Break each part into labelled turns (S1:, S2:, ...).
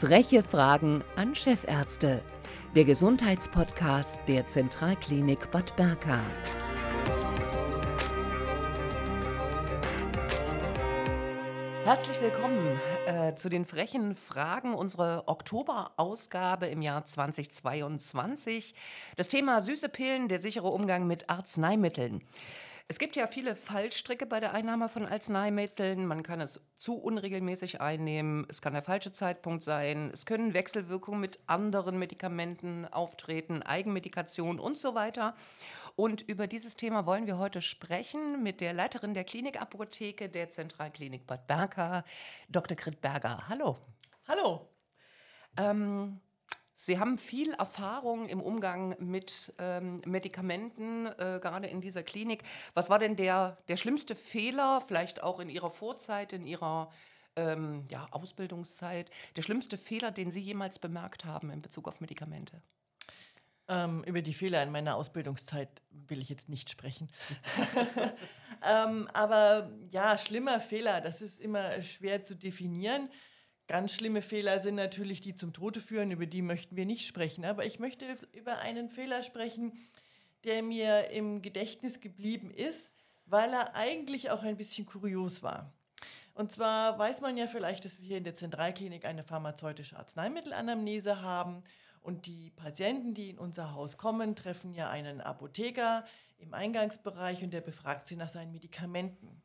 S1: Freche Fragen an Chefärzte. Der Gesundheitspodcast der Zentralklinik Bad Berka. Herzlich willkommen äh, zu den frechen Fragen, unsere Oktoberausgabe im Jahr 2022. Das Thema süße Pillen, der sichere Umgang mit Arzneimitteln. Es gibt ja viele Fallstricke bei der Einnahme von Arzneimitteln. Man kann es zu unregelmäßig einnehmen. Es kann der falsche Zeitpunkt sein. Es können Wechselwirkungen mit anderen Medikamenten auftreten, Eigenmedikation und so weiter. Und über dieses Thema wollen wir heute sprechen mit der Leiterin der Klinikapotheke der Zentralklinik Bad Berka, Dr. Grit Berger. Hallo.
S2: Hallo.
S1: Ähm, Sie haben viel Erfahrung im Umgang mit ähm, Medikamenten, äh, gerade in dieser Klinik. Was war denn der, der schlimmste Fehler, vielleicht auch in Ihrer Vorzeit, in Ihrer ähm, ja, Ausbildungszeit, der schlimmste Fehler, den Sie jemals bemerkt haben in Bezug auf Medikamente?
S2: Ähm, über die Fehler in meiner Ausbildungszeit will ich jetzt nicht sprechen. ähm, aber ja, schlimmer Fehler, das ist immer schwer zu definieren. Ganz schlimme Fehler sind natürlich, die zum Tode führen, über die möchten wir nicht sprechen. Aber ich möchte über einen Fehler sprechen, der mir im Gedächtnis geblieben ist, weil er eigentlich auch ein bisschen kurios war. Und zwar weiß man ja vielleicht, dass wir hier in der Zentralklinik eine pharmazeutische Arzneimittelanamnese haben. Und die Patienten, die in unser Haus kommen, treffen ja einen Apotheker im Eingangsbereich und der befragt sie nach seinen Medikamenten.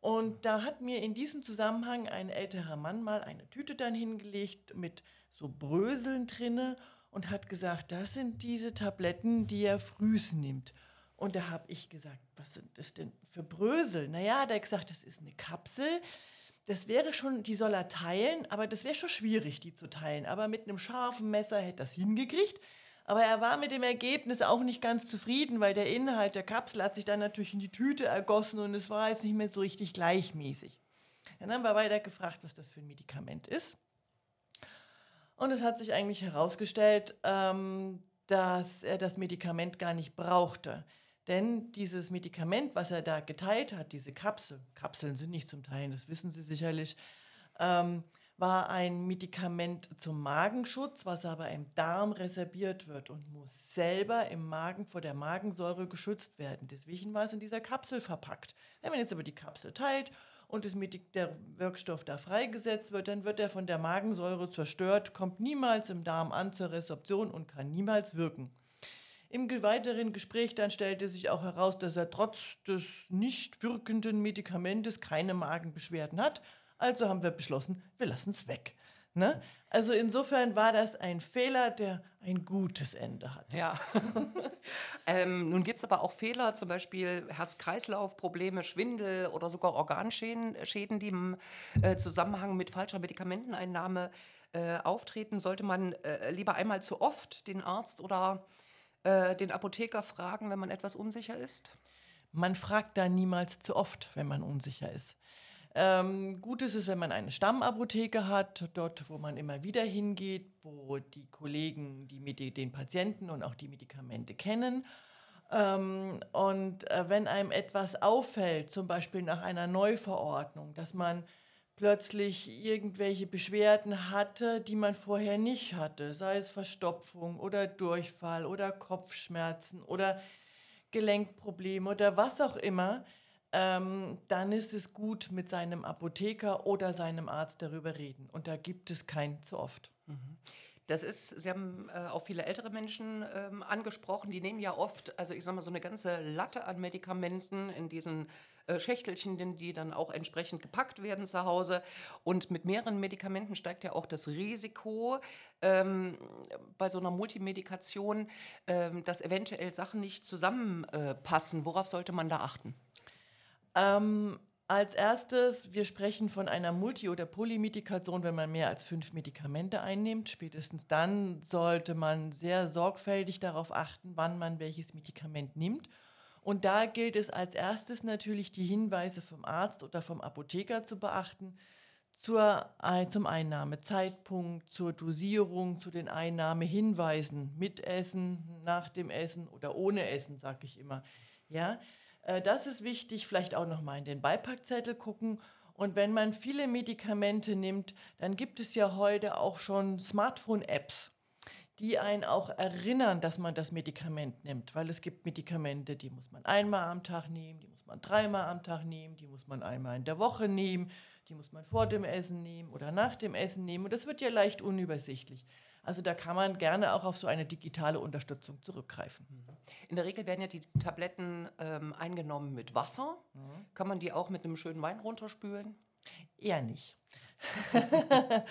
S2: Und da hat mir in diesem Zusammenhang ein älterer Mann mal eine Tüte dann hingelegt mit so Bröseln drinne und hat gesagt, das sind diese Tabletten, die er frühs nimmt. Und da habe ich gesagt, was sind das denn für Brösel? Naja, da hat gesagt, das ist eine Kapsel. Das wäre schon, die soll er teilen, aber das wäre schon schwierig, die zu teilen. Aber mit einem scharfen Messer hätte das hingekriegt. Aber er war mit dem Ergebnis auch nicht ganz zufrieden, weil der Inhalt der Kapsel hat sich dann natürlich in die Tüte ergossen und es war jetzt nicht mehr so richtig gleichmäßig. Dann haben wir weiter gefragt, was das für ein Medikament ist. Und es hat sich eigentlich herausgestellt, ähm, dass er das Medikament gar nicht brauchte. Denn dieses Medikament, was er da geteilt hat, diese Kapsel, Kapseln sind nicht zum Teilen, das wissen Sie sicherlich, ähm, war ein Medikament zum Magenschutz, was aber im Darm reserviert wird und muss selber im Magen vor der Magensäure geschützt werden. Deswegen war es in dieser Kapsel verpackt. Wenn man jetzt aber die Kapsel teilt und der Wirkstoff da freigesetzt wird, dann wird er von der Magensäure zerstört, kommt niemals im Darm an zur Resorption und kann niemals wirken. Im weiteren Gespräch dann stellte sich auch heraus, dass er trotz des nicht wirkenden Medikamentes keine Magenbeschwerden hat also haben wir beschlossen, wir lassen es weg. Ne? Also insofern war das ein Fehler, der ein gutes Ende hat.
S1: Ja. ähm, nun gibt es aber auch Fehler, zum Beispiel Herz-Kreislauf-Probleme, Schwindel oder sogar Organschäden, Schäden, die im äh, Zusammenhang mit falscher Medikamenteneinnahme äh, auftreten. Sollte man äh, lieber einmal zu oft den Arzt oder äh, den Apotheker fragen, wenn man etwas unsicher ist?
S2: Man fragt da niemals zu oft, wenn man unsicher ist. Ähm, gut ist es, wenn man eine Stammapotheke hat, dort, wo man immer wieder hingeht, wo die Kollegen die, den Patienten und auch die Medikamente kennen. Ähm, und äh, wenn einem etwas auffällt, zum Beispiel nach einer Neuverordnung, dass man plötzlich irgendwelche Beschwerden hatte, die man vorher nicht hatte, sei es Verstopfung oder Durchfall oder Kopfschmerzen oder Gelenkprobleme oder was auch immer, ähm, dann ist es gut, mit seinem Apotheker oder seinem Arzt darüber reden. Und da gibt es kein zu oft. Mhm.
S1: Das ist, Sie haben äh, auch viele ältere Menschen ähm, angesprochen, die nehmen ja oft, also ich sag mal, so eine ganze Latte an Medikamenten in diesen äh, Schächtelchen, die dann auch entsprechend gepackt werden zu Hause. Und mit mehreren Medikamenten steigt ja auch das Risiko ähm, bei so einer Multimedikation, ähm, dass eventuell Sachen nicht zusammenpassen. Äh, Worauf sollte man da achten?
S2: Ähm, als erstes, wir sprechen von einer Multi- oder Polymedikation, wenn man mehr als fünf Medikamente einnimmt. Spätestens dann sollte man sehr sorgfältig darauf achten, wann man welches Medikament nimmt. Und da gilt es als erstes natürlich, die Hinweise vom Arzt oder vom Apotheker zu beachten zur, zum Einnahmezeitpunkt, zur Dosierung, zu den Einnahmehinweisen mit Essen, nach dem Essen oder ohne Essen, sage ich immer. Ja, äh, das ist wichtig, vielleicht auch nochmal in den Beipackzettel gucken Und wenn man viele Medikamente nimmt, dann gibt es ja heute auch schon Smartphone-Apps, die einen auch erinnern, dass man das Medikament nimmt. Weil es gibt Medikamente, die muss man einmal am Tag nehmen, die muss man dreimal am Tag nehmen, die muss man einmal in der Woche nehmen, die muss man vor dem Essen nehmen oder nach dem Essen nehmen. Und das wird ja leicht unübersichtlich. Also da kann man gerne auch auf so eine digitale Unterstützung zurückgreifen.
S1: In der Regel werden ja die Tabletten ähm, eingenommen mit Wasser. Mhm. Kann man die auch mit einem schönen Wein runterspülen?
S2: Eher nicht.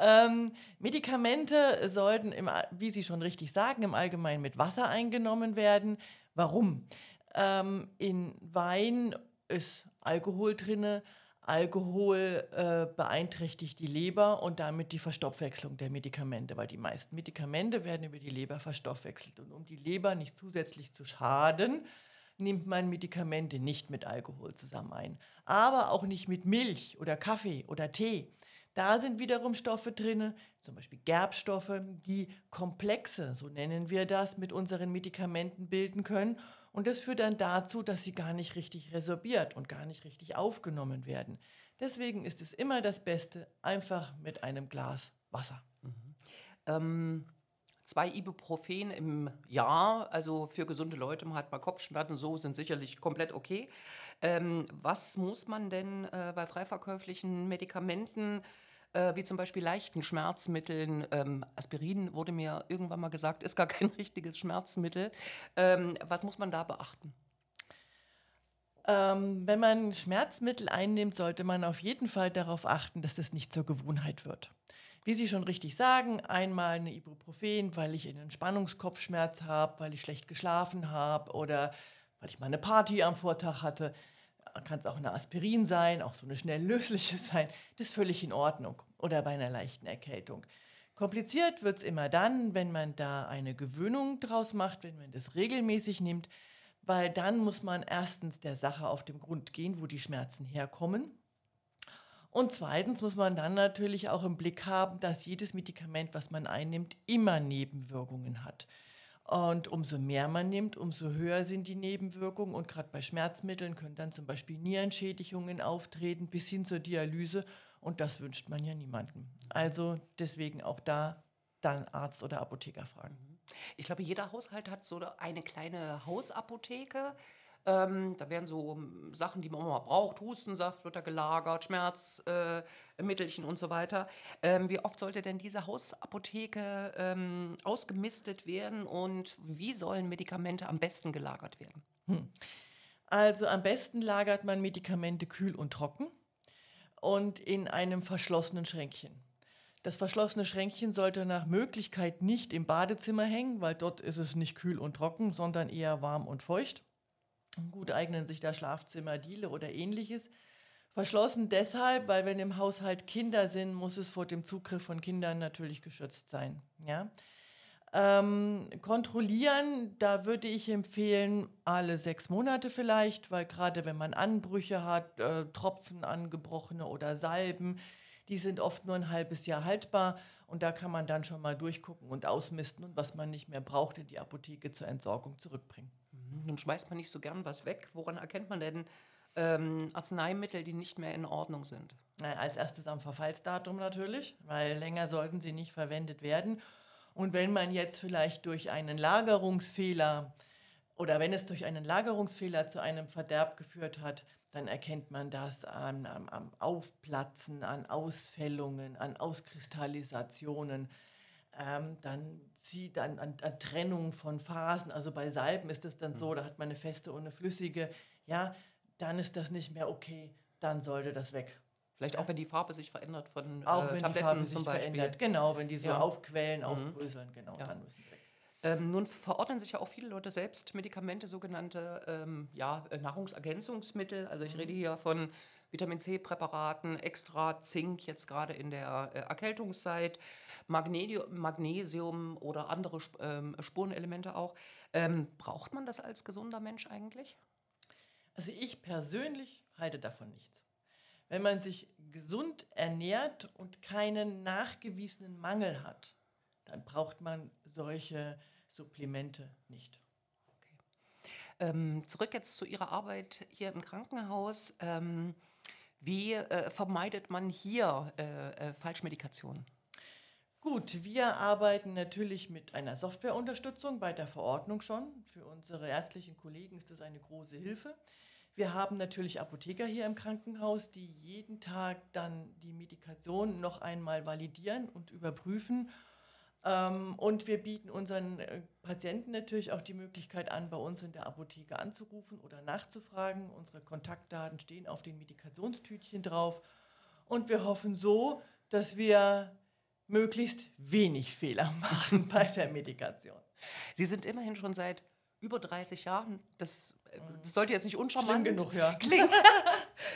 S2: ähm, Medikamente sollten, im, wie Sie schon richtig sagen, im Allgemeinen mit Wasser eingenommen werden. Warum? Ähm, in Wein ist Alkohol drin Alkohol äh, beeinträchtigt die Leber und damit die Verstoffwechslung der Medikamente, weil die meisten Medikamente werden über die Leber verstoffwechselt. Und um die Leber nicht zusätzlich zu schaden, nimmt man Medikamente nicht mit Alkohol zusammen ein. Aber auch nicht mit Milch oder Kaffee oder Tee. Da sind wiederum Stoffe drin, zum Beispiel Gerbstoffe, die Komplexe, so nennen wir das, mit unseren Medikamenten bilden können. Und das führt dann dazu, dass sie gar nicht richtig resorbiert und gar nicht richtig aufgenommen werden. Deswegen ist es immer das Beste, einfach mit einem Glas Wasser. Mhm.
S1: Ähm, zwei Ibuprofen im Jahr, also für gesunde Leute, man hat mal Kopfschmerzen, so sind sicherlich komplett okay. Ähm, was muss man denn äh, bei freiverkäuflichen Medikamenten äh, wie zum Beispiel leichten Schmerzmitteln. Ähm, Aspirin wurde mir irgendwann mal gesagt, ist gar kein richtiges Schmerzmittel. Ähm, was muss man da beachten?
S2: Ähm, wenn man Schmerzmittel einnimmt, sollte man auf jeden Fall darauf achten, dass es nicht zur Gewohnheit wird. Wie Sie schon richtig sagen, einmal eine Ibuprofen, weil ich einen Spannungskopfschmerz habe, weil ich schlecht geschlafen habe oder weil ich mal eine Party am Vortag hatte kann es auch eine Aspirin sein, auch so eine schnell lösliche sein. Das ist völlig in Ordnung. Oder bei einer leichten Erkältung. Kompliziert wird es immer dann, wenn man da eine Gewöhnung draus macht, wenn man das regelmäßig nimmt, weil dann muss man erstens der Sache auf den Grund gehen, wo die Schmerzen herkommen. Und zweitens muss man dann natürlich auch im Blick haben, dass jedes Medikament, was man einnimmt, immer Nebenwirkungen hat. Und umso mehr man nimmt, umso höher sind die Nebenwirkungen. Und gerade bei Schmerzmitteln können dann zum Beispiel Nierenschädigungen auftreten bis hin zur Dialyse. Und das wünscht man ja niemandem. Also deswegen auch da dann Arzt oder Apotheker fragen.
S1: Ich glaube, jeder Haushalt hat so eine kleine Hausapotheke. Ähm, da werden so ähm, Sachen, die man mal braucht, Hustensaft wird da gelagert, Schmerzmittelchen äh, und so weiter. Ähm, wie oft sollte denn diese Hausapotheke ähm, ausgemistet werden und wie sollen Medikamente am besten gelagert werden? Hm.
S2: Also am besten lagert man Medikamente kühl und trocken und in einem verschlossenen Schränkchen. Das verschlossene Schränkchen sollte nach Möglichkeit nicht im Badezimmer hängen, weil dort ist es nicht kühl und trocken, sondern eher warm und feucht. Gut eignen sich da Schlafzimmer, Diele oder ähnliches. Verschlossen deshalb, weil wenn im Haushalt Kinder sind, muss es vor dem Zugriff von Kindern natürlich geschützt sein. Ja? Ähm, kontrollieren, da würde ich empfehlen, alle sechs Monate vielleicht, weil gerade wenn man Anbrüche hat, äh, Tropfen angebrochene oder Salben, die sind oft nur ein halbes Jahr haltbar und da kann man dann schon mal durchgucken und ausmisten und was man nicht mehr braucht, in die Apotheke zur Entsorgung zurückbringen.
S1: Nun schmeißt man nicht so gern was weg. Woran erkennt man denn ähm, Arzneimittel, die nicht mehr in Ordnung sind?
S2: Na, als erstes am Verfallsdatum natürlich, weil länger sollten sie nicht verwendet werden. Und wenn man jetzt vielleicht durch einen Lagerungsfehler oder wenn es durch einen Lagerungsfehler zu einem Verderb geführt hat, dann erkennt man das am, am, am Aufplatzen, an Ausfällungen, an Auskristallisationen. Ähm, dann zieht an, an, an, Trennung von Phasen. Also bei Salben ist es dann so, mhm. da hat man eine feste und eine flüssige. Ja, dann ist das nicht mehr okay, dann sollte das weg.
S1: Vielleicht auch, wenn die Farbe sich verändert von
S2: auch äh, wenn Tabletten die Farbe sich verändert. Genau, wenn die so ja. aufquellen, mhm. aufbröseln, genau, ja. dann müssen sie weg.
S1: Ähm, nun verordnen sich ja auch viele Leute selbst Medikamente, sogenannte ähm, ja, Nahrungsergänzungsmittel. Also ich mhm. rede hier von Vitamin C-Präparaten, extra Zink jetzt gerade in der äh, Erkältungszeit, Magnesium, Magnesium oder andere ähm, Spurenelemente auch. Ähm, braucht man das als gesunder Mensch eigentlich?
S2: Also ich persönlich halte davon nichts. Wenn man sich gesund ernährt und keinen nachgewiesenen Mangel hat, dann braucht man solche Supplemente nicht.
S1: Ähm, zurück jetzt zu Ihrer Arbeit hier im Krankenhaus. Ähm, Wie äh, vermeidet man hier äh, äh, Falschmedikation?
S2: Gut, wir arbeiten natürlich mit einer Softwareunterstützung bei der Verordnung schon. Für unsere ärztlichen Kollegen ist das eine große Hilfe. Wir haben natürlich Apotheker hier im Krankenhaus, die jeden Tag dann die Medikation noch einmal validieren und überprüfen. Ähm, und wir bieten unseren äh, Patienten natürlich auch die Möglichkeit an, bei uns in der Apotheke anzurufen oder nachzufragen. Unsere Kontaktdaten stehen auf den Medikationstütchen drauf. Und wir hoffen so, dass wir möglichst wenig Fehler machen bei der Medikation.
S1: Sie sind immerhin schon seit über 30 Jahren, das, das sollte jetzt nicht uncharmant
S2: Schlimm genug, ja.
S1: klingen,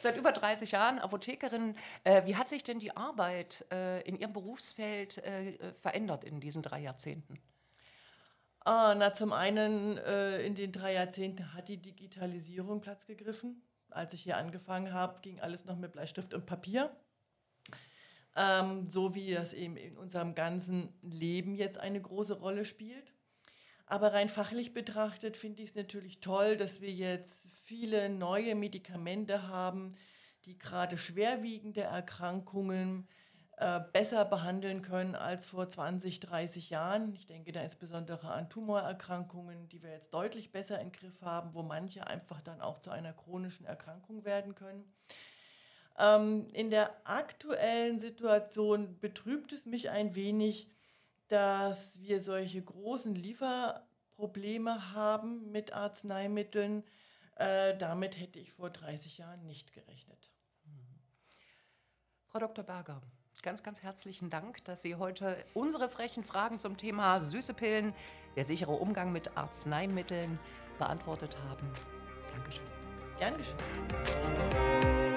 S1: seit über 30 Jahren Apothekerin. Äh, wie hat sich denn die Arbeit äh, in Ihrem Berufsfeld äh, verändert in diesen drei Jahrzehnten?
S2: Ah, na, zum einen in den drei Jahrzehnten hat die Digitalisierung Platz gegriffen. Als ich hier angefangen habe, ging alles noch mit Bleistift und Papier ähm, so wie das eben in unserem ganzen Leben jetzt eine große Rolle spielt. Aber rein fachlich betrachtet finde ich es natürlich toll, dass wir jetzt viele neue Medikamente haben, die gerade schwerwiegende Erkrankungen äh, besser behandeln können als vor 20, 30 Jahren. Ich denke da insbesondere an Tumorerkrankungen, die wir jetzt deutlich besser im Griff haben, wo manche einfach dann auch zu einer chronischen Erkrankung werden können. Ähm, in der aktuellen Situation betrübt es mich ein wenig, dass wir solche großen Lieferprobleme haben mit Arzneimitteln. Äh, damit hätte ich vor 30 Jahren nicht gerechnet.
S1: Frau Dr. Berger, ganz, ganz herzlichen Dank, dass Sie heute unsere frechen Fragen zum Thema süße Pillen, der sichere Umgang mit Arzneimitteln beantwortet haben. Dankeschön.
S2: Gern geschehen.